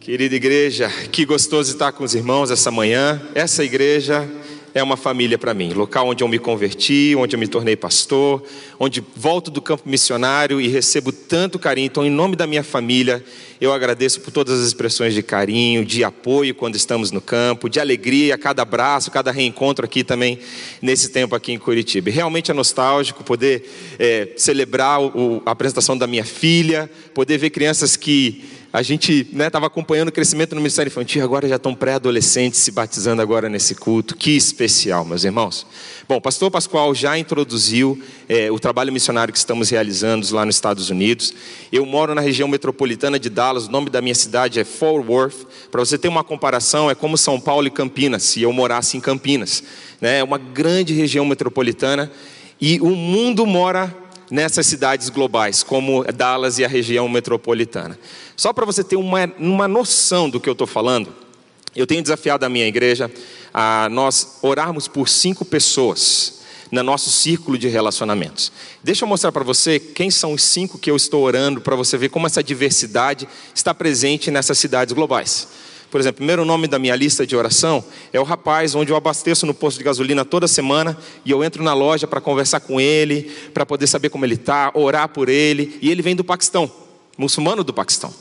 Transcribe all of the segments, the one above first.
Querida igreja, que gostoso estar com os irmãos essa manhã. Essa igreja é uma família para mim, local onde eu me converti, onde eu me tornei pastor, onde volto do campo missionário e recebo tanto carinho. Então, em nome da minha família, eu agradeço por todas as expressões de carinho, de apoio quando estamos no campo, de alegria, cada abraço, cada reencontro aqui também nesse tempo aqui em Curitiba. Realmente é nostálgico poder é, celebrar o, a apresentação da minha filha, poder ver crianças que a gente estava né, acompanhando o crescimento no Ministério Infantil, agora já estão pré-adolescentes se batizando agora nesse culto. Que especial, meus irmãos. Bom, o pastor Pascoal já introduziu é, o trabalho missionário que estamos realizando lá nos Estados Unidos. Eu moro na região metropolitana de Dallas, o nome da minha cidade é Fort Worth. Para você ter uma comparação, é como São Paulo e Campinas, se eu morasse em Campinas. Né? É uma grande região metropolitana e o mundo mora nessas cidades globais, como Dallas e a região metropolitana. Só para você ter uma, uma noção do que eu estou falando, eu tenho desafiado a minha igreja a nós orarmos por cinco pessoas no nosso círculo de relacionamentos. Deixa eu mostrar para você quem são os cinco que eu estou orando, para você ver como essa diversidade está presente nessas cidades globais. Por exemplo, o primeiro nome da minha lista de oração é o rapaz onde eu abasteço no posto de gasolina toda semana e eu entro na loja para conversar com ele, para poder saber como ele está, orar por ele. E ele vem do Paquistão, muçulmano do Paquistão.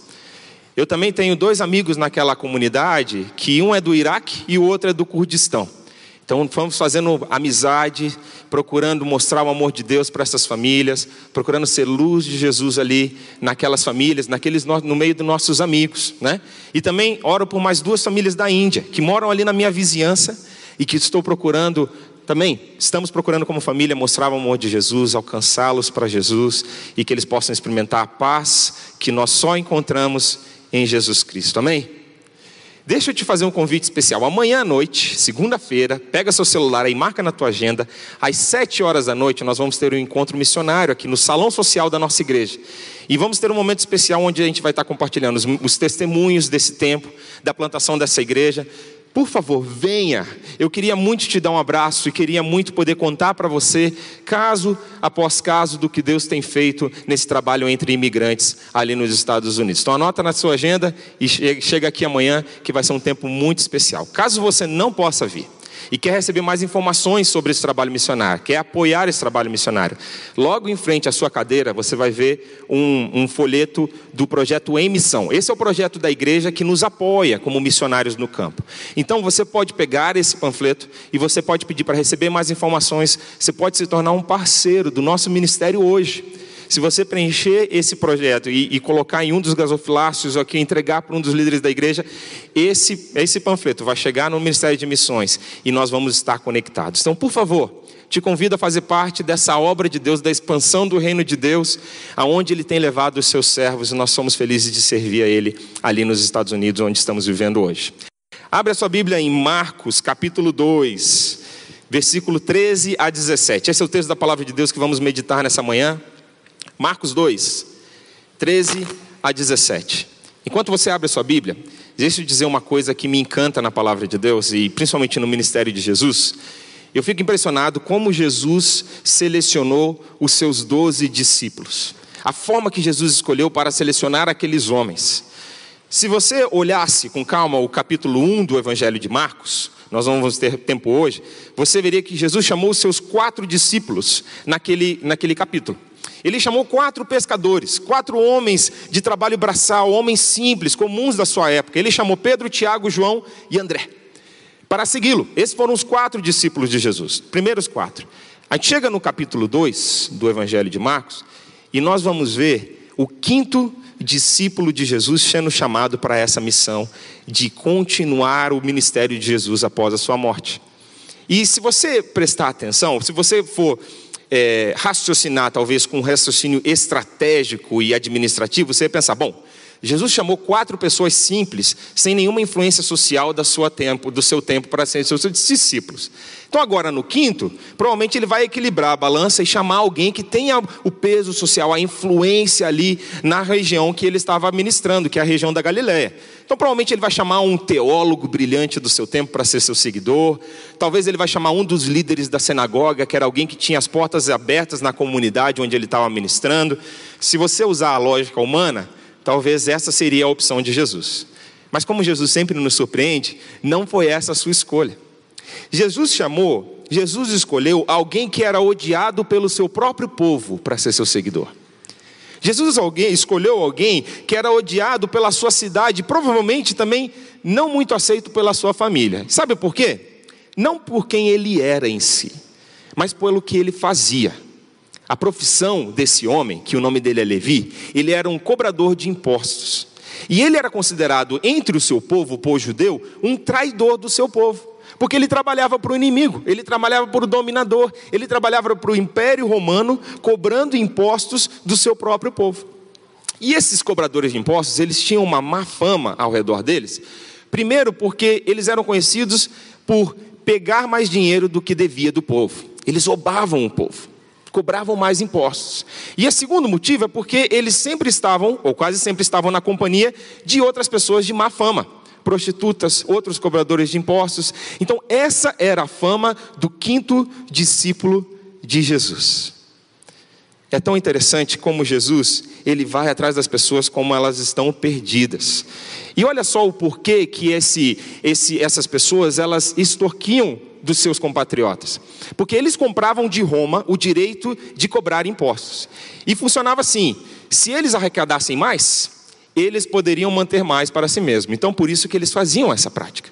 Eu também tenho dois amigos naquela comunidade, que um é do Iraque e o outro é do Kurdistão. Então fomos fazendo amizade, procurando mostrar o amor de Deus para essas famílias, procurando ser luz de Jesus ali naquelas famílias, naqueles no meio dos nossos amigos, né? E também oro por mais duas famílias da Índia que moram ali na minha vizinhança e que estou procurando também estamos procurando como família mostrar o amor de Jesus, alcançá-los para Jesus e que eles possam experimentar a paz que nós só encontramos em Jesus Cristo. Amém? Deixa eu te fazer um convite especial. Amanhã à noite, segunda-feira, pega seu celular aí, marca na tua agenda. Às sete horas da noite, nós vamos ter um encontro missionário aqui no salão social da nossa igreja. E vamos ter um momento especial onde a gente vai estar compartilhando os, os testemunhos desse tempo, da plantação dessa igreja. Por favor, venha. Eu queria muito te dar um abraço e queria muito poder contar para você, caso após caso, do que Deus tem feito nesse trabalho entre imigrantes ali nos Estados Unidos. Então, anota na sua agenda e chega aqui amanhã, que vai ser um tempo muito especial. Caso você não possa vir, e quer receber mais informações sobre esse trabalho missionário, quer apoiar esse trabalho missionário, logo em frente à sua cadeira você vai ver um, um folheto do projeto Em Missão. Esse é o projeto da igreja que nos apoia como missionários no campo. Então você pode pegar esse panfleto e você pode pedir para receber mais informações, você pode se tornar um parceiro do nosso ministério hoje. Se você preencher esse projeto e, e colocar em um dos gasofilácios aqui, entregar para um dos líderes da igreja, esse, esse panfleto vai chegar no Ministério de Missões e nós vamos estar conectados. Então, por favor, te convido a fazer parte dessa obra de Deus, da expansão do reino de Deus, aonde Ele tem levado os seus servos e nós somos felizes de servir a Ele ali nos Estados Unidos, onde estamos vivendo hoje. Abre a sua Bíblia em Marcos, capítulo 2, versículo 13 a 17. Esse é o texto da palavra de Deus que vamos meditar nessa manhã. Marcos 2, 13 a 17. Enquanto você abre a sua Bíblia, deixa eu dizer uma coisa que me encanta na palavra de Deus e principalmente no ministério de Jesus. Eu fico impressionado como Jesus selecionou os seus doze discípulos. A forma que Jesus escolheu para selecionar aqueles homens. Se você olhasse com calma o capítulo 1 do Evangelho de Marcos, nós não vamos ter tempo hoje, você veria que Jesus chamou os seus quatro discípulos naquele, naquele capítulo. Ele chamou quatro pescadores, quatro homens de trabalho braçal, homens simples, comuns da sua época. Ele chamou Pedro, Tiago, João e André para segui-lo. Esses foram os quatro discípulos de Jesus, primeiros quatro. A gente chega no capítulo 2 do Evangelho de Marcos e nós vamos ver o quinto discípulo de Jesus sendo chamado para essa missão de continuar o ministério de Jesus após a sua morte. E se você prestar atenção, se você for é, raciocinar, talvez com um raciocínio estratégico e administrativo, você ia pensar: bom, Jesus chamou quatro pessoas simples, sem nenhuma influência social da sua tempo, do seu tempo para serem seus discípulos. Então, agora no quinto, provavelmente ele vai equilibrar a balança e chamar alguém que tenha o peso social, a influência ali na região que ele estava administrando, que é a região da Galiléia. Então, provavelmente ele vai chamar um teólogo brilhante do seu tempo para ser seu seguidor. Talvez ele vai chamar um dos líderes da sinagoga, que era alguém que tinha as portas abertas na comunidade onde ele estava ministrando. Se você usar a lógica humana, talvez essa seria a opção de Jesus. Mas como Jesus sempre nos surpreende, não foi essa a sua escolha. Jesus chamou, Jesus escolheu alguém que era odiado pelo seu próprio povo para ser seu seguidor. Jesus alguém, escolheu alguém que era odiado pela sua cidade, provavelmente também não muito aceito pela sua família. Sabe por quê? Não por quem ele era em si, mas pelo que ele fazia. A profissão desse homem, que o nome dele é Levi, ele era um cobrador de impostos. E ele era considerado, entre o seu povo, o povo judeu, um traidor do seu povo. Porque ele trabalhava para o inimigo, ele trabalhava para o dominador, ele trabalhava para o império romano, cobrando impostos do seu próprio povo. E esses cobradores de impostos, eles tinham uma má fama ao redor deles. Primeiro, porque eles eram conhecidos por pegar mais dinheiro do que devia do povo. Eles roubavam o povo, cobravam mais impostos. E o segundo motivo é porque eles sempre estavam, ou quase sempre estavam, na companhia de outras pessoas de má fama prostitutas, outros cobradores de impostos. Então, essa era a fama do quinto discípulo de Jesus. É tão interessante como Jesus, ele vai atrás das pessoas como elas estão perdidas. E olha só o porquê que esse, esse, essas pessoas, elas extorquiam dos seus compatriotas. Porque eles compravam de Roma o direito de cobrar impostos. E funcionava assim: se eles arrecadassem mais, eles poderiam manter mais para si mesmos. Então, por isso que eles faziam essa prática.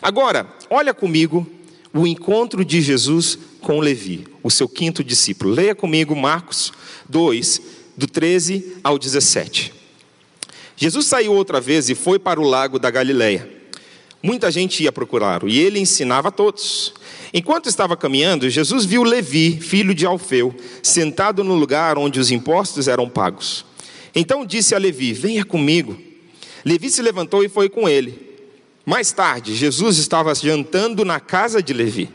Agora, olha comigo o encontro de Jesus com Levi, o seu quinto discípulo. Leia comigo Marcos 2, do 13 ao 17. Jesus saiu outra vez e foi para o lago da Galileia. Muita gente ia procurá-lo e ele ensinava a todos. Enquanto estava caminhando, Jesus viu Levi, filho de Alfeu, sentado no lugar onde os impostos eram pagos. Então disse a Levi: Venha comigo. Levi se levantou e foi com ele. Mais tarde, Jesus estava jantando na casa de Levi.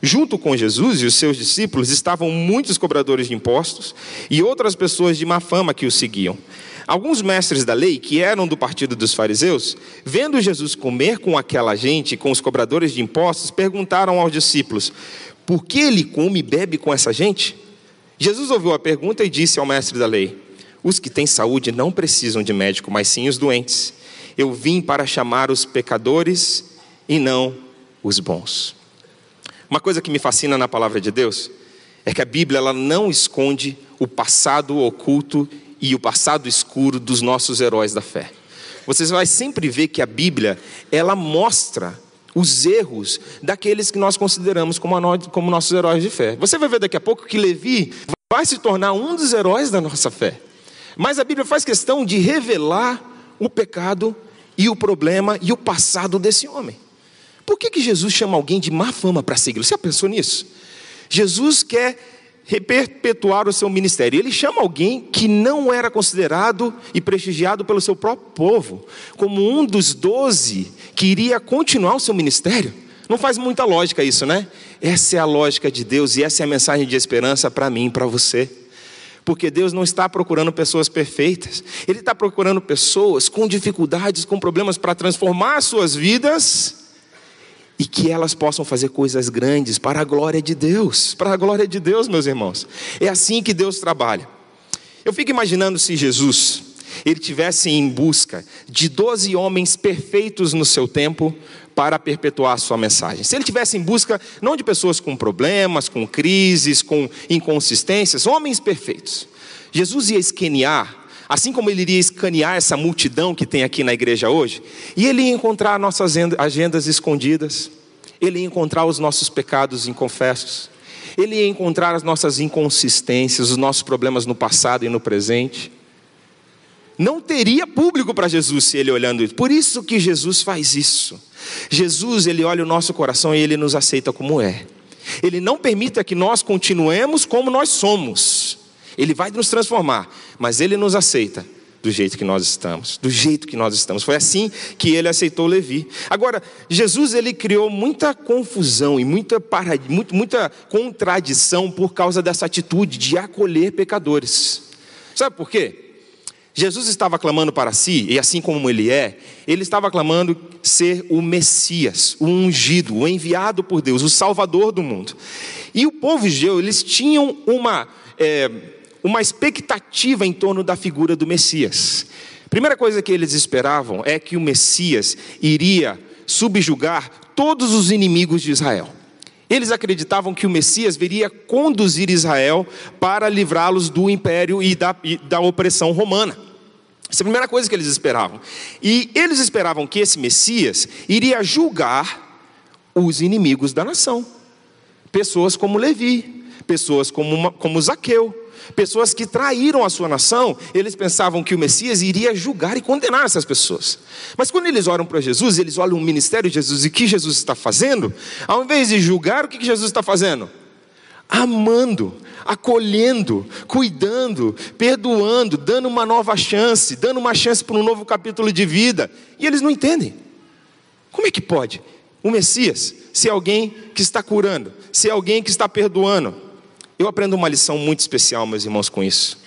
Junto com Jesus e os seus discípulos estavam muitos cobradores de impostos e outras pessoas de má fama que o seguiam. Alguns mestres da lei, que eram do partido dos fariseus, vendo Jesus comer com aquela gente, com os cobradores de impostos, perguntaram aos discípulos: Por que ele come e bebe com essa gente? Jesus ouviu a pergunta e disse ao mestre da lei: os que têm saúde não precisam de médico, mas sim os doentes. Eu vim para chamar os pecadores e não os bons. Uma coisa que me fascina na palavra de Deus é que a Bíblia ela não esconde o passado oculto e o passado escuro dos nossos heróis da fé. Você vai sempre ver que a Bíblia ela mostra os erros daqueles que nós consideramos como, como nossos heróis de fé. Você vai ver daqui a pouco que Levi vai se tornar um dos heróis da nossa fé. Mas a Bíblia faz questão de revelar o pecado e o problema e o passado desse homem. Por que, que Jesus chama alguém de má fama para segui-lo? Você já pensou nisso? Jesus quer perpetuar o seu ministério. Ele chama alguém que não era considerado e prestigiado pelo seu próprio povo, como um dos doze que iria continuar o seu ministério. Não faz muita lógica isso, né? Essa é a lógica de Deus e essa é a mensagem de esperança para mim e para você. Porque Deus não está procurando pessoas perfeitas, Ele está procurando pessoas com dificuldades, com problemas para transformar suas vidas e que elas possam fazer coisas grandes para a glória de Deus. Para a glória de Deus, meus irmãos. É assim que Deus trabalha. Eu fico imaginando se Jesus ele tivesse em busca de doze homens perfeitos no seu tempo para perpetuar a sua mensagem. Se ele tivesse em busca não de pessoas com problemas, com crises, com inconsistências, homens perfeitos. Jesus ia escanear, assim como ele iria escanear essa multidão que tem aqui na igreja hoje, e ele ia encontrar nossas agendas escondidas, ele ia encontrar os nossos pecados inconfessos, ele ia encontrar as nossas inconsistências, os nossos problemas no passado e no presente. Não teria público para Jesus se ele olhando isso. Por isso que Jesus faz isso. Jesus, ele olha o nosso coração e ele nos aceita como é. Ele não permite que nós continuemos como nós somos. Ele vai nos transformar, mas ele nos aceita do jeito que nós estamos, do jeito que nós estamos. Foi assim que ele aceitou Levi. Agora, Jesus ele criou muita confusão e muita, muita contradição por causa dessa atitude de acolher pecadores. Sabe por quê? Jesus estava clamando para si, e assim como ele é, ele estava clamando ser o Messias, o ungido, o enviado por Deus, o Salvador do mundo. E o povo judeu, eles tinham uma, é, uma expectativa em torno da figura do Messias. Primeira coisa que eles esperavam é que o Messias iria subjugar todos os inimigos de Israel. Eles acreditavam que o Messias viria conduzir Israel para livrá-los do império e da, e da opressão romana. Essa é a primeira coisa que eles esperavam. E eles esperavam que esse Messias iria julgar os inimigos da nação. Pessoas como Levi, pessoas como, como Zaqueu, pessoas que traíram a sua nação, eles pensavam que o Messias iria julgar e condenar essas pessoas. Mas quando eles olham para Jesus, eles olham o ministério de Jesus e o que Jesus está fazendo, ao invés de julgar, o que Jesus está fazendo? Amando, acolhendo, cuidando, perdoando, dando uma nova chance, dando uma chance para um novo capítulo de vida. E eles não entendem. Como é que pode? O Messias ser alguém que está curando, ser alguém que está perdoando, eu aprendo uma lição muito especial, meus irmãos, com isso.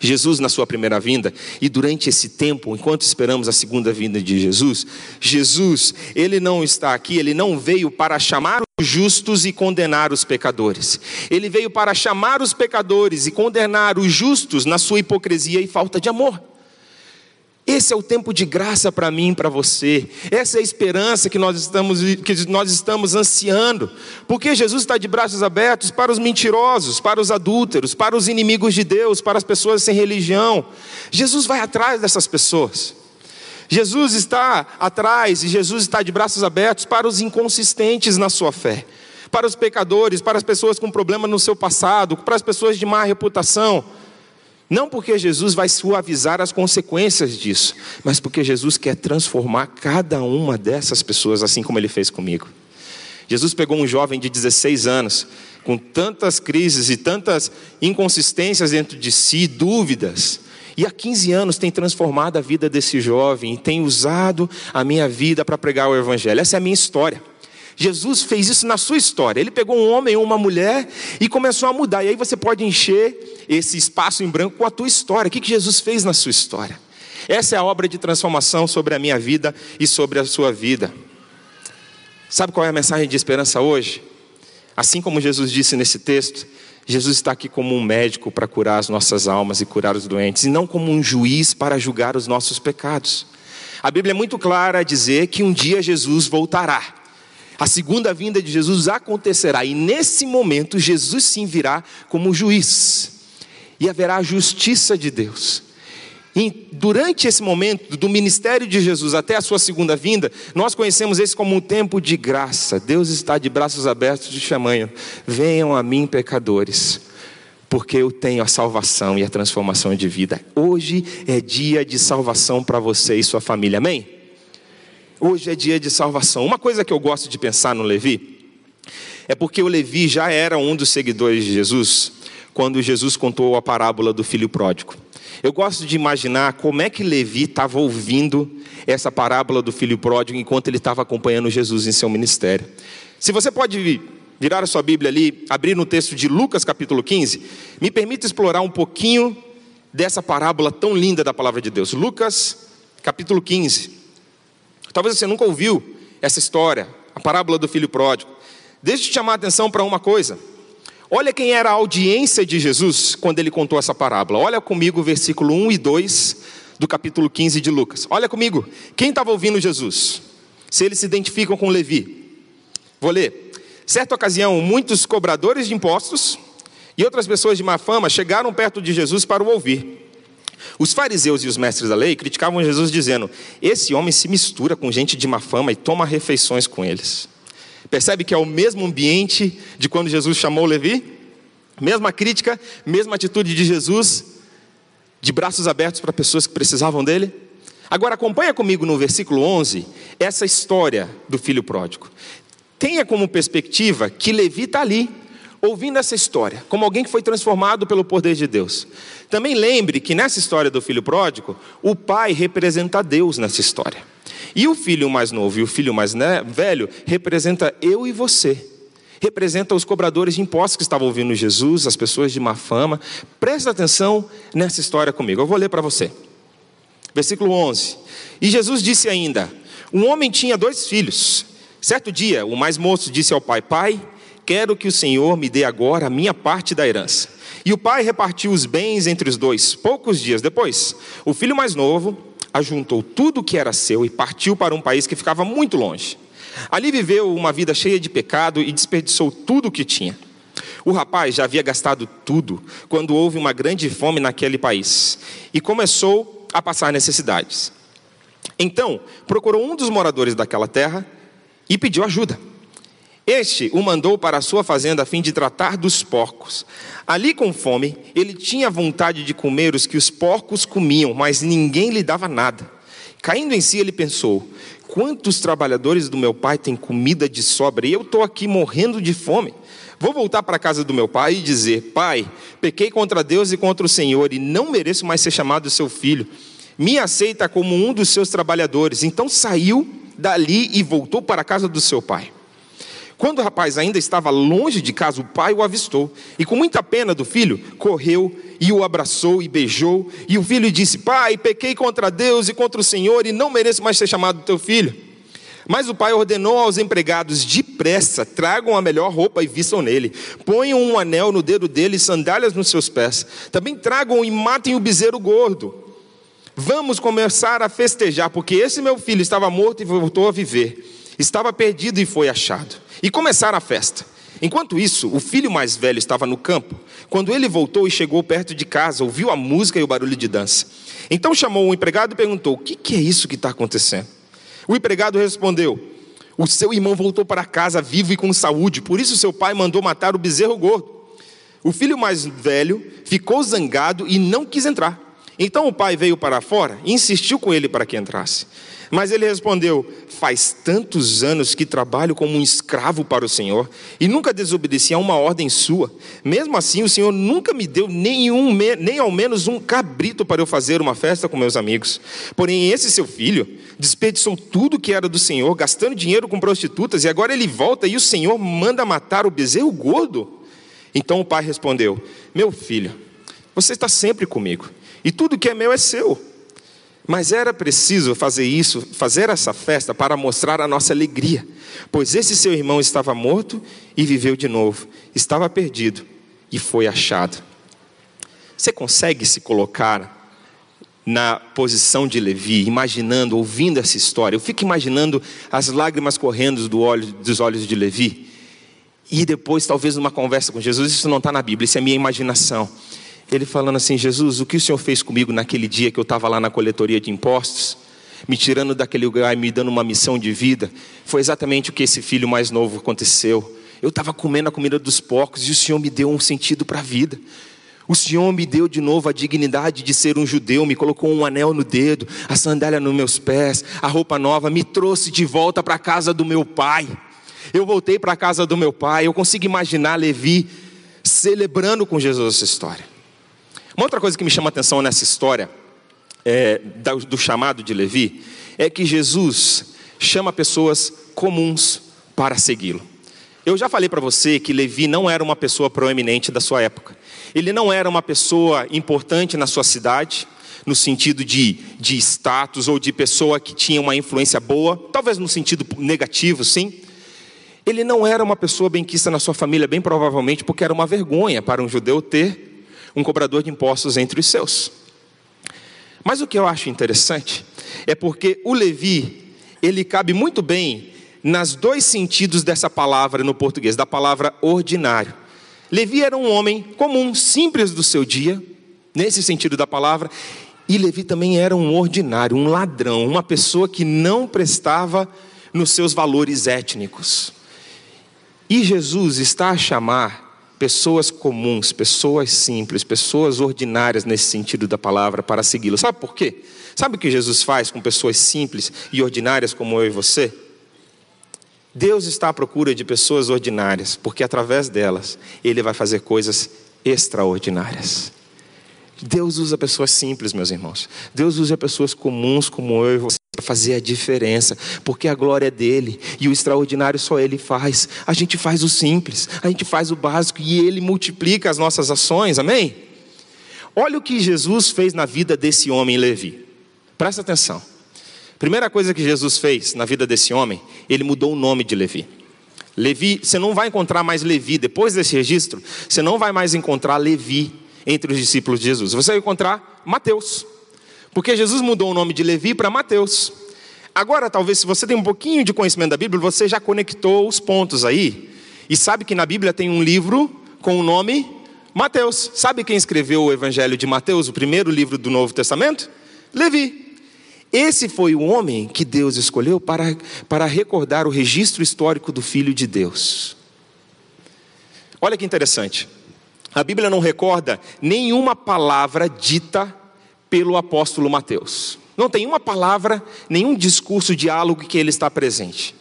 Jesus, na sua primeira vinda, e durante esse tempo, enquanto esperamos a segunda vinda de Jesus, Jesus, ele não está aqui, ele não veio para chamar os justos e condenar os pecadores. Ele veio para chamar os pecadores e condenar os justos na sua hipocrisia e falta de amor. Esse é o tempo de graça para mim e para você. Essa é a esperança que nós, estamos, que nós estamos ansiando. Porque Jesus está de braços abertos para os mentirosos, para os adúlteros, para os inimigos de Deus, para as pessoas sem religião. Jesus vai atrás dessas pessoas. Jesus está atrás e Jesus está de braços abertos para os inconsistentes na sua fé, para os pecadores, para as pessoas com problema no seu passado, para as pessoas de má reputação. Não porque Jesus vai suavizar as consequências disso, mas porque Jesus quer transformar cada uma dessas pessoas, assim como ele fez comigo. Jesus pegou um jovem de 16 anos, com tantas crises e tantas inconsistências dentro de si, dúvidas, e há 15 anos tem transformado a vida desse jovem, tem usado a minha vida para pregar o Evangelho. Essa é a minha história. Jesus fez isso na sua história. Ele pegou um homem ou uma mulher e começou a mudar. E aí você pode encher esse espaço em branco com a tua história. O que Jesus fez na sua história? Essa é a obra de transformação sobre a minha vida e sobre a sua vida. Sabe qual é a mensagem de esperança hoje? Assim como Jesus disse nesse texto, Jesus está aqui como um médico para curar as nossas almas e curar os doentes, e não como um juiz para julgar os nossos pecados. A Bíblia é muito clara a dizer que um dia Jesus voltará. A segunda vinda de Jesus acontecerá e nesse momento Jesus sim virá como juiz. E haverá a justiça de Deus. E durante esse momento do ministério de Jesus até a sua segunda vinda, nós conhecemos esse como um tempo de graça. Deus está de braços abertos te chamando: venham a mim, pecadores, porque eu tenho a salvação e a transformação de vida. Hoje é dia de salvação para você e sua família. Amém? Hoje é dia de salvação. Uma coisa que eu gosto de pensar no Levi é porque o Levi já era um dos seguidores de Jesus quando Jesus contou a parábola do filho pródigo. Eu gosto de imaginar como é que Levi estava ouvindo essa parábola do filho pródigo enquanto ele estava acompanhando Jesus em seu ministério. Se você pode virar a sua Bíblia ali, abrir no texto de Lucas capítulo 15, me permita explorar um pouquinho dessa parábola tão linda da palavra de Deus. Lucas capítulo 15. Talvez você nunca ouviu essa história, a parábola do filho pródigo. Deixa eu te chamar a atenção para uma coisa. Olha quem era a audiência de Jesus quando ele contou essa parábola. Olha comigo o versículo 1 e 2 do capítulo 15 de Lucas. Olha comigo. Quem estava ouvindo Jesus? Se eles se identificam com Levi. Vou ler. Certa ocasião, muitos cobradores de impostos e outras pessoas de má fama chegaram perto de Jesus para o ouvir. Os fariseus e os mestres da lei criticavam Jesus, dizendo: Esse homem se mistura com gente de má fama e toma refeições com eles. Percebe que é o mesmo ambiente de quando Jesus chamou Levi? Mesma crítica, mesma atitude de Jesus, de braços abertos para pessoas que precisavam dele. Agora acompanha comigo no versículo 11 essa história do filho pródigo. Tenha como perspectiva que Levi está ali, ouvindo essa história, como alguém que foi transformado pelo poder de Deus. Também lembre que nessa história do filho pródigo, o pai representa Deus nessa história. E o filho mais novo e o filho mais velho representa eu e você. Representa os cobradores de impostos que estavam ouvindo Jesus, as pessoas de má fama. Presta atenção nessa história comigo. Eu vou ler para você. Versículo 11. E Jesus disse ainda: Um homem tinha dois filhos. Certo dia, o mais moço disse ao pai: Pai, quero que o Senhor me dê agora a minha parte da herança. E o pai repartiu os bens entre os dois. Poucos dias depois, o filho mais novo ajuntou tudo o que era seu e partiu para um país que ficava muito longe. Ali viveu uma vida cheia de pecado e desperdiçou tudo o que tinha. O rapaz já havia gastado tudo quando houve uma grande fome naquele país e começou a passar necessidades. Então, procurou um dos moradores daquela terra e pediu ajuda. Este o mandou para a sua fazenda a fim de tratar dos porcos. Ali com fome, ele tinha vontade de comer os que os porcos comiam, mas ninguém lhe dava nada. Caindo em si, ele pensou: quantos trabalhadores do meu pai têm comida de sobra e eu estou aqui morrendo de fome? Vou voltar para a casa do meu pai e dizer: Pai, pequei contra Deus e contra o Senhor e não mereço mais ser chamado seu filho. Me aceita como um dos seus trabalhadores. Então saiu dali e voltou para a casa do seu pai. Quando o rapaz ainda estava longe de casa, o pai o avistou e, com muita pena do filho, correu e o abraçou e beijou. E o filho disse: Pai, pequei contra Deus e contra o Senhor e não mereço mais ser chamado teu filho. Mas o pai ordenou aos empregados: depressa, tragam a melhor roupa e vistam nele. Ponham um anel no dedo dele e sandálias nos seus pés. Também tragam e matem o bezerro gordo. Vamos começar a festejar, porque esse meu filho estava morto e voltou a viver. Estava perdido e foi achado e começaram a festa. Enquanto isso, o filho mais velho estava no campo. Quando ele voltou e chegou perto de casa, ouviu a música e o barulho de dança. Então chamou o empregado e perguntou: O que, que é isso que está acontecendo? O empregado respondeu: O seu irmão voltou para casa vivo e com saúde, por isso seu pai mandou matar o bezerro gordo. O filho mais velho ficou zangado e não quis entrar. Então o pai veio para fora e insistiu com ele para que entrasse. Mas ele respondeu: Faz tantos anos que trabalho como um escravo para o Senhor e nunca desobedeci a uma ordem sua. Mesmo assim, o Senhor nunca me deu nenhum, nem ao menos um cabrito para eu fazer uma festa com meus amigos. Porém, esse seu filho desperdiçou tudo que era do Senhor, gastando dinheiro com prostitutas, e agora ele volta e o Senhor manda matar o bezerro gordo. Então o pai respondeu: Meu filho, você está sempre comigo, e tudo que é meu é seu. Mas era preciso fazer isso, fazer essa festa para mostrar a nossa alegria, pois esse seu irmão estava morto e viveu de novo, estava perdido e foi achado. Você consegue se colocar na posição de Levi, imaginando, ouvindo essa história? Eu fico imaginando as lágrimas correndo do olho, dos olhos de Levi. E depois, talvez, numa conversa com Jesus, isso não está na Bíblia, isso é minha imaginação ele falando assim: Jesus, o que o Senhor fez comigo naquele dia que eu estava lá na coletoria de impostos, me tirando daquele lugar e me dando uma missão de vida, foi exatamente o que esse filho mais novo aconteceu. Eu estava comendo a comida dos porcos e o Senhor me deu um sentido para a vida. O Senhor me deu de novo a dignidade de ser um judeu, me colocou um anel no dedo, a sandália nos meus pés, a roupa nova, me trouxe de volta para a casa do meu pai. Eu voltei para a casa do meu pai, eu consigo imaginar Levi celebrando com Jesus essa história. Uma outra coisa que me chama a atenção nessa história é, do chamado de Levi é que Jesus chama pessoas comuns para segui-lo. Eu já falei para você que Levi não era uma pessoa proeminente da sua época. Ele não era uma pessoa importante na sua cidade, no sentido de, de status ou de pessoa que tinha uma influência boa, talvez no sentido negativo, sim. Ele não era uma pessoa benquista na sua família, bem provavelmente porque era uma vergonha para um judeu ter um cobrador de impostos entre os seus. Mas o que eu acho interessante é porque o Levi, ele cabe muito bem nas dois sentidos dessa palavra no português, da palavra ordinário. Levi era um homem comum, simples do seu dia, nesse sentido da palavra, e Levi também era um ordinário, um ladrão, uma pessoa que não prestava nos seus valores étnicos. E Jesus está a chamar pessoas comuns, pessoas simples, pessoas ordinárias nesse sentido da palavra para segui-lo. Sabe por quê? Sabe o que Jesus faz com pessoas simples e ordinárias como eu e você? Deus está à procura de pessoas ordinárias, porque através delas ele vai fazer coisas extraordinárias. Deus usa pessoas simples, meus irmãos. Deus usa pessoas comuns como eu e você para fazer a diferença, porque a glória é dele e o extraordinário só ele faz. A gente faz o simples, a gente faz o básico e ele multiplica as nossas ações, amém? Olha o que Jesus fez na vida desse homem Levi. Presta atenção. Primeira coisa que Jesus fez na vida desse homem, ele mudou o nome de Levi. Levi, você não vai encontrar mais Levi, depois desse registro, você não vai mais encontrar Levi entre os discípulos de Jesus. Você vai encontrar Mateus. Porque Jesus mudou o nome de Levi para Mateus. Agora, talvez, se você tem um pouquinho de conhecimento da Bíblia, você já conectou os pontos aí. E sabe que na Bíblia tem um livro com o nome Mateus. Sabe quem escreveu o Evangelho de Mateus, o primeiro livro do Novo Testamento? Levi. Esse foi o homem que Deus escolheu para, para recordar o registro histórico do Filho de Deus. Olha que interessante. A Bíblia não recorda nenhuma palavra dita pelo apóstolo Mateus. Não tem uma palavra, nenhum discurso, diálogo que ele está presente.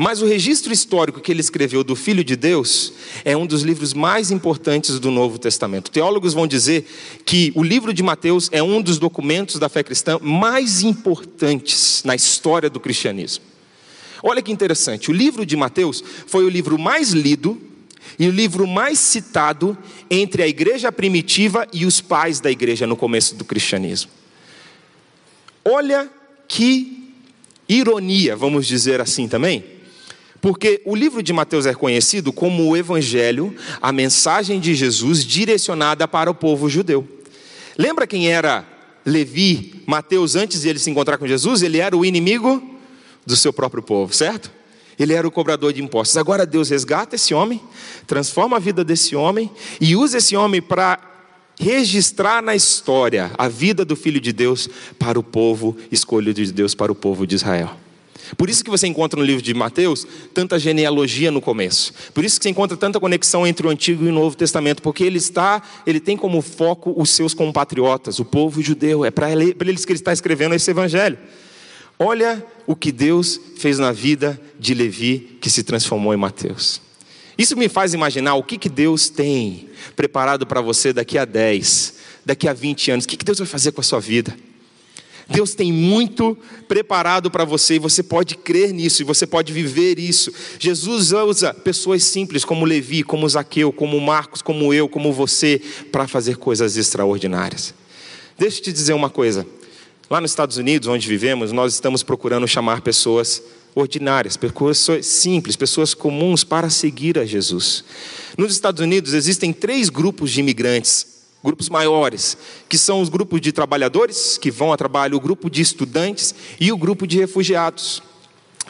Mas o registro histórico que ele escreveu do Filho de Deus é um dos livros mais importantes do Novo Testamento. Teólogos vão dizer que o livro de Mateus é um dos documentos da fé cristã mais importantes na história do cristianismo. Olha que interessante, o livro de Mateus foi o livro mais lido e o livro mais citado entre a igreja primitiva e os pais da igreja no começo do cristianismo. Olha que ironia, vamos dizer assim também porque o livro de Mateus é conhecido como o Evangelho, a mensagem de Jesus direcionada para o povo judeu. Lembra quem era Levi, Mateus, antes de ele se encontrar com Jesus? Ele era o inimigo do seu próprio povo, certo? Ele era o cobrador de impostos. Agora Deus resgata esse homem, transforma a vida desse homem e usa esse homem para registrar na história a vida do Filho de Deus para o povo escolhido de Deus, para o povo de Israel. Por isso que você encontra no livro de Mateus tanta genealogia no começo. Por isso que você encontra tanta conexão entre o Antigo e o Novo Testamento, porque ele está, ele tem como foco os seus compatriotas, o povo judeu. É para eles que ele está escrevendo esse evangelho. Olha o que Deus fez na vida de Levi que se transformou em Mateus. Isso me faz imaginar o que, que Deus tem preparado para você daqui a 10, daqui a 20 anos. O que, que Deus vai fazer com a sua vida? Deus tem muito preparado para você e você pode crer nisso e você pode viver isso. Jesus usa pessoas simples como Levi, como Zaqueu, como Marcos, como eu, como você, para fazer coisas extraordinárias. Deixa eu te dizer uma coisa. Lá nos Estados Unidos, onde vivemos, nós estamos procurando chamar pessoas ordinárias, pessoas simples, pessoas comuns para seguir a Jesus. Nos Estados Unidos existem três grupos de imigrantes grupos maiores, que são os grupos de trabalhadores que vão a trabalho, o grupo de estudantes e o grupo de refugiados.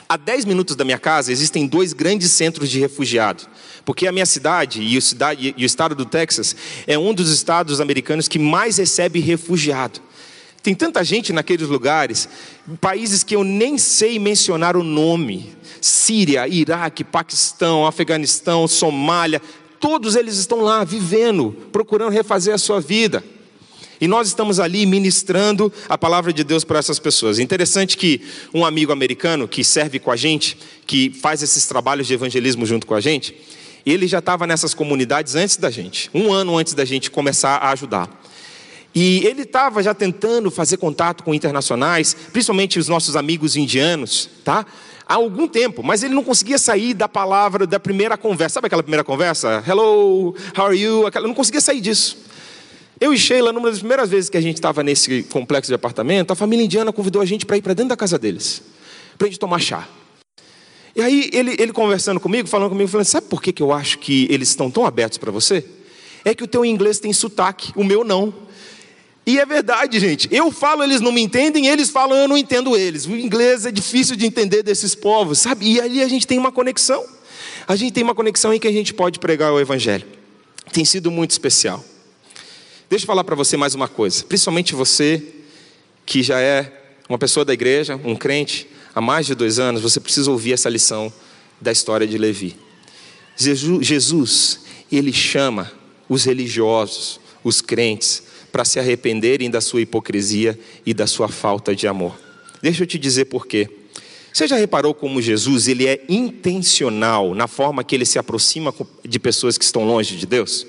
A 10 minutos da minha casa existem dois grandes centros de refugiados, porque a minha cidade e o, cidade e o estado do Texas é um dos estados americanos que mais recebe refugiado. Tem tanta gente naqueles lugares, países que eu nem sei mencionar o nome: Síria, Iraque, Paquistão, Afeganistão, Somália, Todos eles estão lá vivendo, procurando refazer a sua vida. E nós estamos ali ministrando a palavra de Deus para essas pessoas. Interessante que um amigo americano que serve com a gente, que faz esses trabalhos de evangelismo junto com a gente, ele já estava nessas comunidades antes da gente, um ano antes da gente começar a ajudar. E ele estava já tentando fazer contato com internacionais, principalmente os nossos amigos indianos, tá? há algum tempo, mas ele não conseguia sair da palavra da primeira conversa. Sabe aquela primeira conversa? Hello, how are you? Aquela, não conseguia sair disso. Eu e Sheila, numa das primeiras vezes que a gente estava nesse complexo de apartamento, a família indiana convidou a gente para ir para dentro da casa deles, para a gente tomar chá. E aí ele, ele conversando comigo, falando comigo, falando: sabe por que, que eu acho que eles estão tão abertos para você? É que o teu inglês tem sotaque, o meu não. E é verdade, gente. Eu falo, eles não me entendem, eles falam, eu não entendo eles. O inglês é difícil de entender desses povos, sabe? E ali a gente tem uma conexão. A gente tem uma conexão em que a gente pode pregar o Evangelho. Tem sido muito especial. Deixa eu falar para você mais uma coisa, principalmente você que já é uma pessoa da igreja, um crente, há mais de dois anos, você precisa ouvir essa lição da história de Levi. Jesus, ele chama os religiosos, os crentes, para se arrependerem da sua hipocrisia e da sua falta de amor. Deixa eu te dizer por quê. Você já reparou como Jesus ele é intencional na forma que ele se aproxima de pessoas que estão longe de Deus?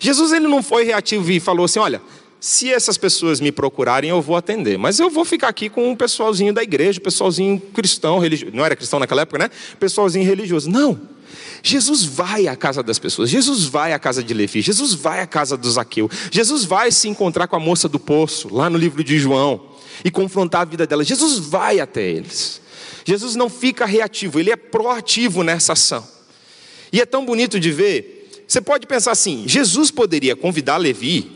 Jesus ele não foi reativo e falou assim: olha, se essas pessoas me procurarem, eu vou atender. Mas eu vou ficar aqui com um pessoalzinho da igreja, pessoalzinho cristão, religioso. Não era cristão naquela época, né? Pessoalzinho religioso. Não. Jesus vai à casa das pessoas, Jesus vai à casa de Levi, Jesus vai à casa do Zaqueu, Jesus vai se encontrar com a moça do poço, lá no livro de João, e confrontar a vida dela. Jesus vai até eles. Jesus não fica reativo, ele é proativo nessa ação. E é tão bonito de ver. Você pode pensar assim: Jesus poderia convidar Levi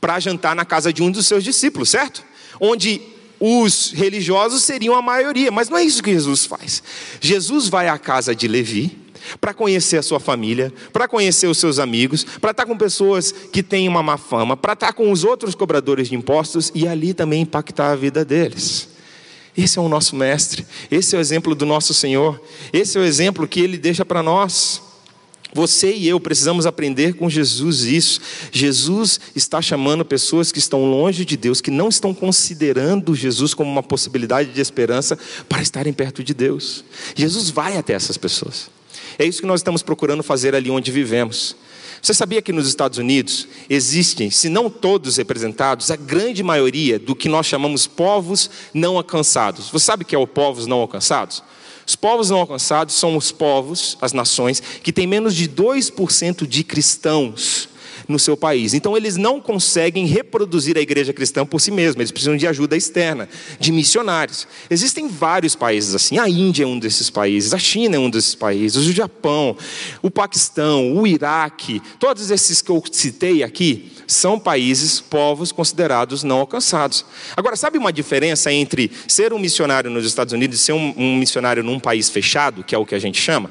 para jantar na casa de um dos seus discípulos, certo? Onde os religiosos seriam a maioria, mas não é isso que Jesus faz. Jesus vai à casa de Levi para conhecer a sua família, para conhecer os seus amigos, para estar com pessoas que têm uma má fama, para estar com os outros cobradores de impostos e ali também impactar a vida deles. Esse é o nosso mestre, esse é o exemplo do nosso Senhor, esse é o exemplo que ele deixa para nós. Você e eu precisamos aprender com Jesus isso. Jesus está chamando pessoas que estão longe de Deus, que não estão considerando Jesus como uma possibilidade de esperança para estarem perto de Deus. Jesus vai até essas pessoas. É isso que nós estamos procurando fazer ali onde vivemos. Você sabia que nos Estados Unidos existem, se não todos representados, a grande maioria do que nós chamamos povos não alcançados? Você sabe o que é o povos não alcançados? Os povos não alcançados são os povos, as nações, que têm menos de 2% de cristãos no seu país. Então eles não conseguem reproduzir a igreja cristã por si mesmos, eles precisam de ajuda externa, de missionários. Existem vários países assim, a Índia é um desses países, a China é um desses países, o Japão, o Paquistão, o Iraque, todos esses que eu citei aqui são países, povos considerados não alcançados. Agora, sabe uma diferença entre ser um missionário nos Estados Unidos e ser um, missionário num país fechado, que é o que a gente chama?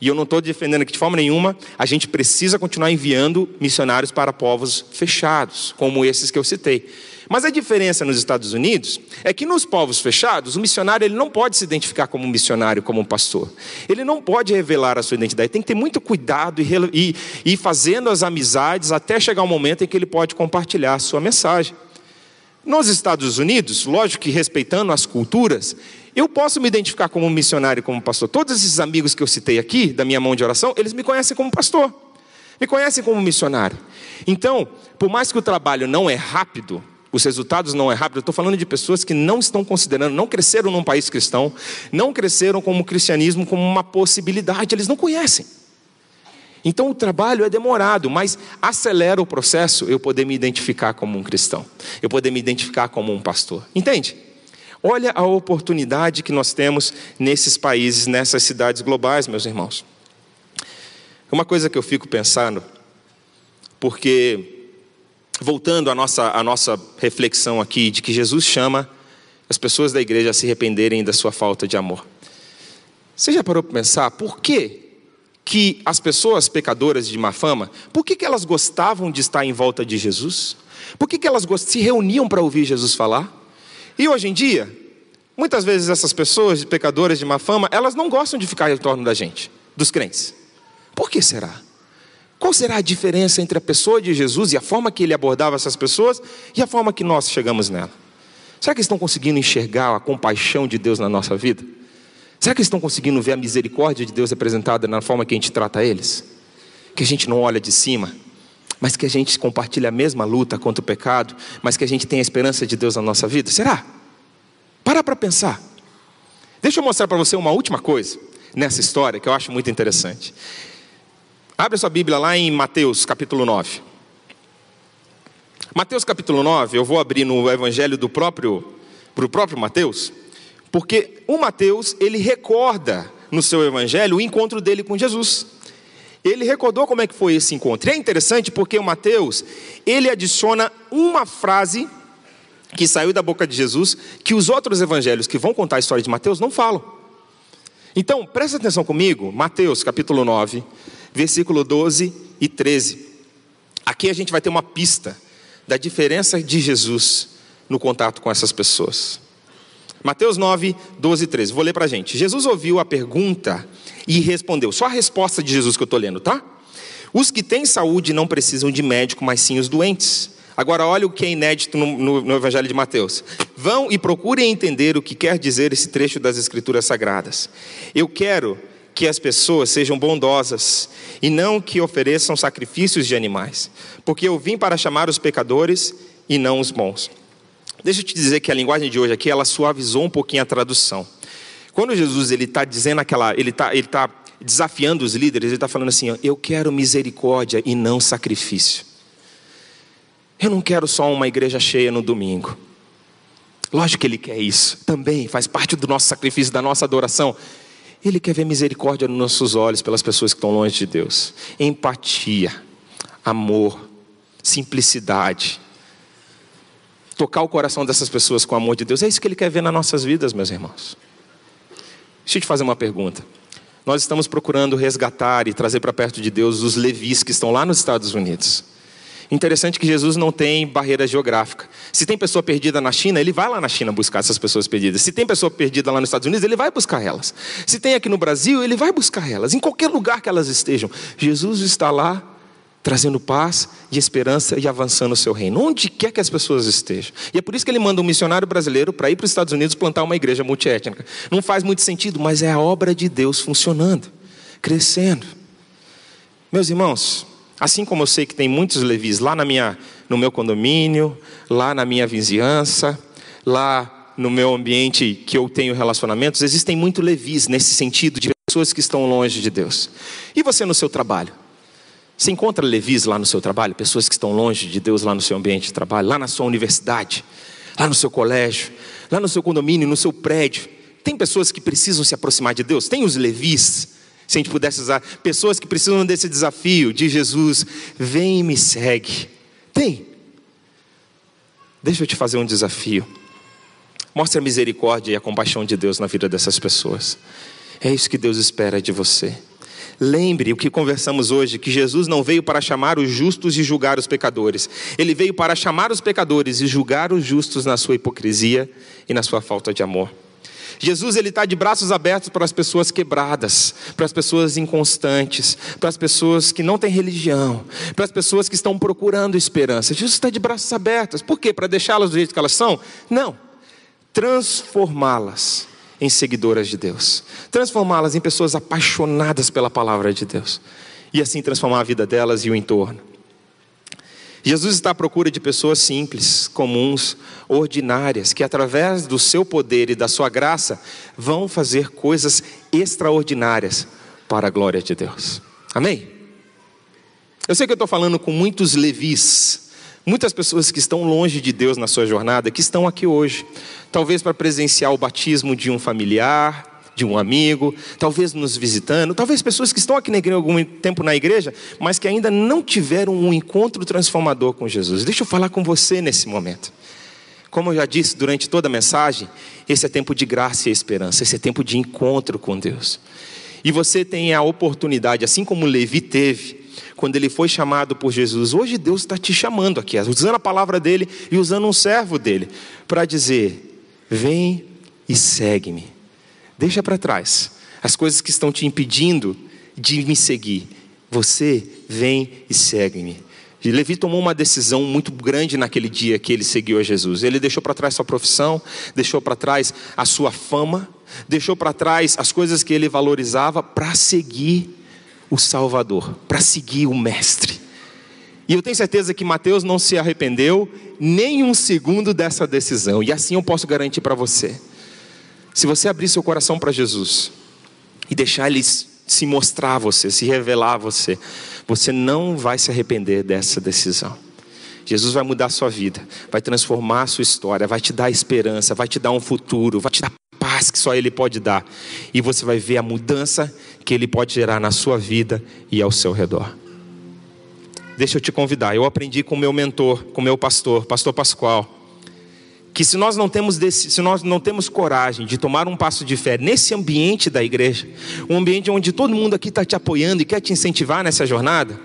E eu não estou defendendo aqui de forma nenhuma, a gente precisa continuar enviando missionários para povos fechados, como esses que eu citei. Mas a diferença nos Estados Unidos é que nos povos fechados, o missionário ele não pode se identificar como um missionário, como um pastor. Ele não pode revelar a sua identidade. Tem que ter muito cuidado e, e fazendo as amizades até chegar um momento em que ele pode compartilhar a sua mensagem. Nos Estados Unidos, lógico que respeitando as culturas, eu posso me identificar como missionário, como pastor. Todos esses amigos que eu citei aqui, da minha mão de oração, eles me conhecem como pastor, me conhecem como missionário. Então, por mais que o trabalho não é rápido, os resultados não é rápido, eu estou falando de pessoas que não estão considerando, não cresceram num país cristão, não cresceram como cristianismo como uma possibilidade, eles não conhecem. Então o trabalho é demorado, mas acelera o processo eu poder me identificar como um cristão, eu poder me identificar como um pastor. Entende? Olha a oportunidade que nós temos nesses países, nessas cidades globais, meus irmãos. Uma coisa que eu fico pensando, porque, voltando à nossa, à nossa reflexão aqui, de que Jesus chama as pessoas da igreja a se arrependerem da sua falta de amor. Você já parou para pensar por que, que as pessoas pecadoras de má fama, por que, que elas gostavam de estar em volta de Jesus? Por que, que elas se reuniam para ouvir Jesus falar? E hoje em dia, muitas vezes essas pessoas, pecadoras de má fama, elas não gostam de ficar em torno da gente, dos crentes. Por que será? Qual será a diferença entre a pessoa de Jesus e a forma que ele abordava essas pessoas e a forma que nós chegamos nela? Será que estão conseguindo enxergar a compaixão de Deus na nossa vida? Será que estão conseguindo ver a misericórdia de Deus representada na forma que a gente trata eles? Que a gente não olha de cima, mas que a gente compartilha a mesma luta contra o pecado, mas que a gente tem a esperança de Deus na nossa vida? Será? Para para pensar. Deixa eu mostrar para você uma última coisa nessa história que eu acho muito interessante. Abre sua Bíblia lá em Mateus capítulo 9. Mateus capítulo 9, eu vou abrir no evangelho do próprio para o próprio Mateus, porque o Mateus, ele recorda no seu evangelho o encontro dele com Jesus ele recordou como é que foi esse encontro. E é interessante porque o Mateus, ele adiciona uma frase que saiu da boca de Jesus, que os outros evangelhos que vão contar a história de Mateus não falam. Então, presta atenção comigo, Mateus capítulo 9, versículo 12 e 13. Aqui a gente vai ter uma pista da diferença de Jesus no contato com essas pessoas. Mateus 9, 12 e 13. Vou ler para a gente. Jesus ouviu a pergunta e respondeu. Só a resposta de Jesus que eu estou lendo, tá? Os que têm saúde não precisam de médico, mas sim os doentes. Agora, olha o que é inédito no, no, no, Evangelho de Mateus. Vão e procurem entender o que quer dizer esse trecho das Escrituras Sagradas. Eu quero que as pessoas sejam bondosas e não que ofereçam sacrifícios de animais, porque eu vim para chamar os pecadores e não os bons. Deixa eu te dizer que a linguagem de hoje aqui ela suavizou um pouquinho a tradução. Quando Jesus ele está dizendo aquela, ele está ele tá desafiando os líderes, ele está falando assim: eu quero misericórdia e não sacrifício. Eu não quero só uma igreja cheia no domingo. Lógico que Ele quer isso, também faz parte do nosso sacrifício, da nossa adoração. Ele quer ver misericórdia nos nossos olhos pelas pessoas que estão longe de Deus, empatia, amor, simplicidade. Tocar o coração dessas pessoas com o amor de Deus, é isso que Ele quer ver nas nossas vidas, meus irmãos. Deixa eu te fazer uma pergunta. Nós estamos procurando resgatar e trazer para perto de Deus os levis que estão lá nos Estados Unidos. Interessante que Jesus não tem barreira geográfica. Se tem pessoa perdida na China, ele vai lá na China buscar essas pessoas perdidas. Se tem pessoa perdida lá nos Estados Unidos, ele vai buscar elas. Se tem aqui no Brasil, ele vai buscar elas. Em qualquer lugar que elas estejam, Jesus está lá trazendo paz e esperança e avançando o seu reino, onde quer que as pessoas estejam. E é por isso que ele manda um missionário brasileiro para ir para os Estados Unidos plantar uma igreja multiétnica. Não faz muito sentido, mas é a obra de Deus funcionando, crescendo. Meus irmãos, assim como eu sei que tem muitos levis lá na minha, no meu condomínio, lá na minha vizinhança, lá no meu ambiente que eu tenho relacionamentos, existem muitos levis nesse sentido de pessoas que estão longe de Deus. E você no seu trabalho? Você encontra levis lá no seu trabalho, pessoas que estão longe de Deus lá no seu ambiente de trabalho, lá na sua universidade, lá no seu colégio, lá no seu condomínio, no seu prédio. Tem pessoas que precisam se aproximar de Deus, tem os levis, se a gente pudesse usar, pessoas que precisam desse desafio de Jesus, vem e me segue. Tem. Deixa eu te fazer um desafio. Mostre a misericórdia e a compaixão de Deus na vida dessas pessoas. É isso que Deus espera de você. Lembre o que conversamos hoje, que Jesus não veio para chamar os justos e julgar os pecadores. Ele veio para chamar os pecadores e julgar os justos na sua hipocrisia e na sua falta de amor. Jesus ele está de braços abertos para as pessoas quebradas, para as pessoas inconstantes, para as pessoas que não têm religião, para as pessoas que estão procurando esperança. Jesus está de braços abertos. Por quê? Para deixá-las do jeito que elas são? Não. Transformá-las em seguidoras de Deus, transformá-las em pessoas apaixonadas pela palavra de Deus e assim transformar a vida delas e o entorno. Jesus está à procura de pessoas simples, comuns, ordinárias, que através do seu poder e da sua graça vão fazer coisas extraordinárias para a glória de Deus. Amém? Eu sei que eu estou falando com muitos levis, Muitas pessoas que estão longe de Deus na sua jornada, que estão aqui hoje, talvez para presenciar o batismo de um familiar, de um amigo, talvez nos visitando, talvez pessoas que estão aqui na igreja, algum tempo na igreja, mas que ainda não tiveram um encontro transformador com Jesus. Deixa eu falar com você nesse momento. Como eu já disse durante toda a mensagem, esse é tempo de graça e esperança, esse é tempo de encontro com Deus. E você tem a oportunidade, assim como Levi teve, quando ele foi chamado por Jesus. Hoje Deus está te chamando aqui, usando a palavra dele e usando um servo dele, para dizer: vem e segue-me. Deixa para trás as coisas que estão te impedindo de me seguir. Você vem e segue-me. E Levi tomou uma decisão muito grande naquele dia que ele seguiu a Jesus. Ele deixou para trás sua profissão, deixou para trás a sua fama, deixou para trás as coisas que ele valorizava para seguir o Salvador, para seguir o Mestre. E eu tenho certeza que Mateus não se arrependeu nem um segundo dessa decisão, e assim eu posso garantir para você. Se você abrir seu coração para Jesus e deixar Ele se mostrar a você, se revelar a você, você não vai se arrepender dessa decisão. Jesus vai mudar a sua vida, vai transformar a sua história, vai te dar esperança, vai te dar um futuro, vai te dar paz que só Ele pode dar. E você vai ver a mudança que Ele pode gerar na sua vida e ao seu redor. Deixa eu te convidar. Eu aprendi com meu mentor, com meu pastor, pastor Pascoal, que se nós não temos desse, se nós não temos coragem de tomar um passo de fé nesse ambiente da igreja, um ambiente onde todo mundo aqui está te apoiando e quer te incentivar nessa jornada,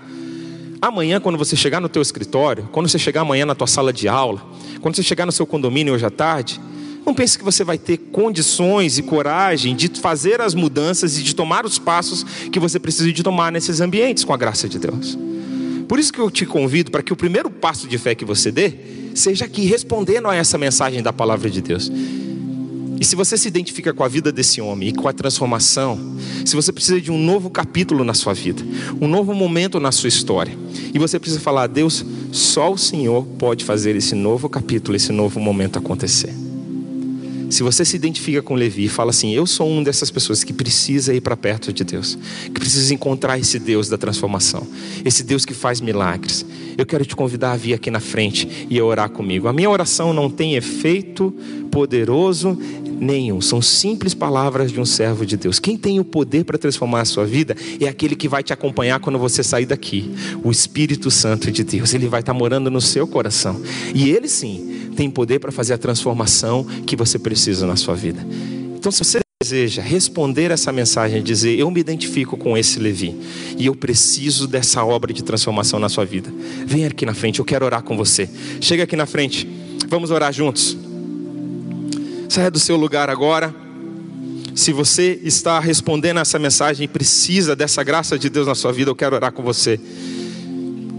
amanhã quando você chegar no teu escritório, quando você chegar amanhã na tua sala de aula, quando você chegar no seu condomínio hoje à tarde, não pense que você vai ter condições e coragem de fazer as mudanças e de tomar os passos que você precisa de tomar nesses ambientes com a graça de Deus. Por isso que eu te convido para que o primeiro passo de fé que você dê seja aqui respondendo a essa mensagem da palavra de Deus. E se você se identifica com a vida desse homem e com a transformação, se você precisa de um novo capítulo na sua vida, um novo momento na sua história, e você precisa falar, Deus, só o Senhor pode fazer esse novo capítulo, esse novo momento acontecer. Se você se identifica com Levi, fala assim: Eu sou um dessas pessoas que precisa ir para perto de Deus, que precisa encontrar esse Deus da transformação, esse Deus que faz milagres. Eu quero te convidar a vir aqui na frente e orar comigo. A minha oração não tem efeito poderoso nenhum, são simples palavras de um servo de Deus. Quem tem o poder para transformar a sua vida é aquele que vai te acompanhar quando você sair daqui, o Espírito Santo de Deus. Ele vai estar morando no seu coração e ele sim tem poder para fazer a transformação que você precisa na sua vida. Então, se você deseja responder essa mensagem e dizer: Eu me identifico com esse Levi e eu preciso dessa obra de transformação na sua vida, vem aqui na frente, eu quero orar com você. Chega aqui na frente, vamos orar juntos. Saia do seu lugar agora. Se você está respondendo essa mensagem e precisa dessa graça de Deus na sua vida, eu quero orar com você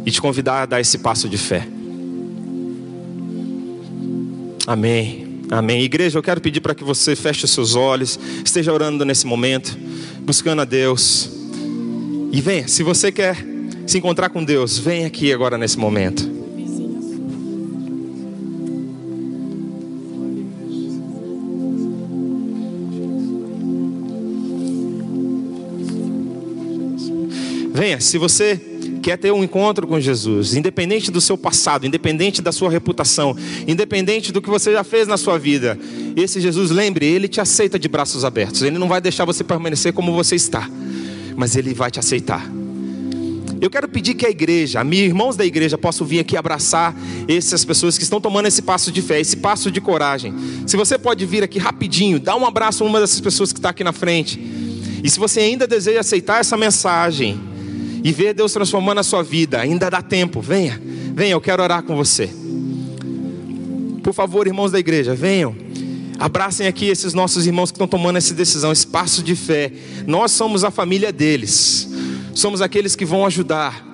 e te convidar a dar esse passo de fé. Amém. Amém. Igreja, eu quero pedir para que você feche os seus olhos, esteja orando nesse momento, buscando a Deus. E venha, se você quer se encontrar com Deus, vem aqui agora nesse momento. Venha, se você quer ter um encontro com Jesus, independente do seu passado, independente da sua reputação, independente do que você já fez na sua vida, esse Jesus, lembre, ele te aceita de braços abertos. Ele não vai deixar você permanecer como você está, mas ele vai te aceitar. Eu quero pedir que a igreja, meus irmãos da igreja, possam vir aqui abraçar essas pessoas que estão tomando esse passo de fé, esse passo de coragem. Se você pode vir aqui rapidinho, dá um abraço a uma dessas pessoas que está aqui na frente. E se você ainda deseja aceitar essa mensagem, e ver Deus transformando a sua vida, ainda dá tempo. Venha, venha, eu quero orar com você. Por favor, irmãos da igreja, venham. Abracem aqui esses nossos irmãos que estão tomando essa decisão, esse passo de fé. Nós somos a família deles. Somos aqueles que vão ajudar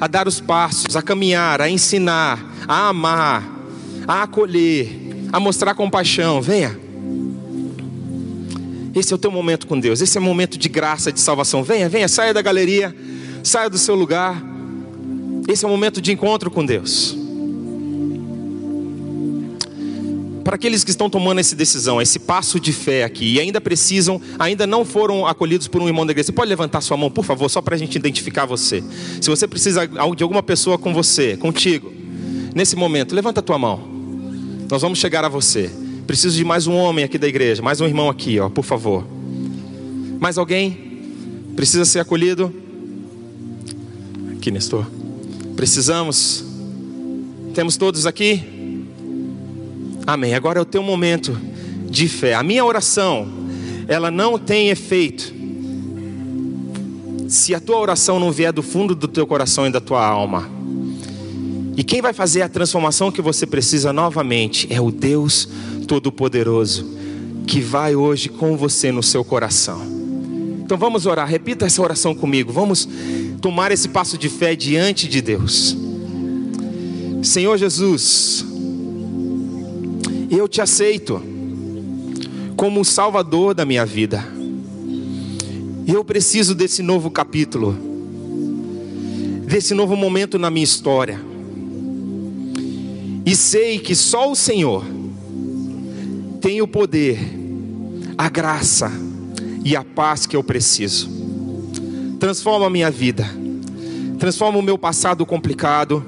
a dar os passos, a caminhar, a ensinar, a amar, a acolher, a mostrar compaixão. Venha. Esse é o teu momento com Deus. Esse é o momento de graça, de salvação. Venha, venha, saia da galeria. Saia do seu lugar. Esse é o momento de encontro com Deus. Para aqueles que estão tomando essa decisão, esse passo de fé aqui, e ainda precisam, ainda não foram acolhidos por um irmão da igreja, você pode levantar sua mão, por favor, só para a gente identificar você. Se você precisa de alguma pessoa com você, contigo, nesse momento, levanta a tua mão. Nós vamos chegar a você. Preciso de mais um homem aqui da igreja, mais um irmão aqui, ó, por favor. Mais alguém? Precisa ser acolhido? Aqui, Nestor. Precisamos. Temos todos aqui? Amém. Agora é o teu momento de fé. A minha oração, ela não tem efeito se a tua oração não vier do fundo do teu coração e da tua alma. E quem vai fazer a transformação que você precisa novamente é o Deus Todo-Poderoso, que vai hoje com você no seu coração. Então vamos orar, repita essa oração comigo. Vamos tomar esse passo de fé diante de Deus. Senhor Jesus, eu te aceito como o Salvador da minha vida. Eu preciso desse novo capítulo, desse novo momento na minha história. E sei que só o Senhor tem o poder, a graça e a paz que eu preciso. Transforma a minha vida, transforma o meu passado complicado,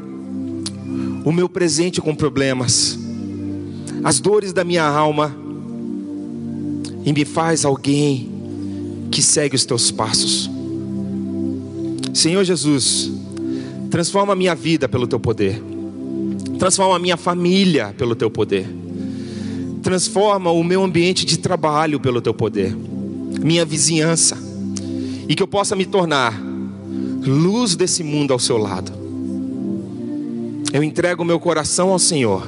o meu presente com problemas, as dores da minha alma, e me faz alguém que segue os teus passos. Senhor Jesus, transforma a minha vida pelo teu poder, transforma a minha família pelo teu poder, transforma o meu ambiente de trabalho pelo teu poder, minha vizinhança e que eu possa me tornar luz desse mundo ao seu lado. Eu entrego meu coração ao Senhor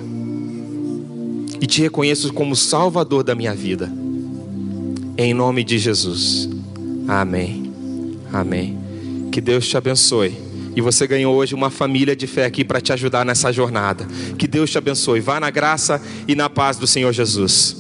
e te reconheço como Salvador da minha vida. Em nome de Jesus. Amém. Amém. Que Deus te abençoe. E você ganhou hoje uma família de fé aqui para te ajudar nessa jornada. Que Deus te abençoe. Vá na graça e na paz do Senhor Jesus.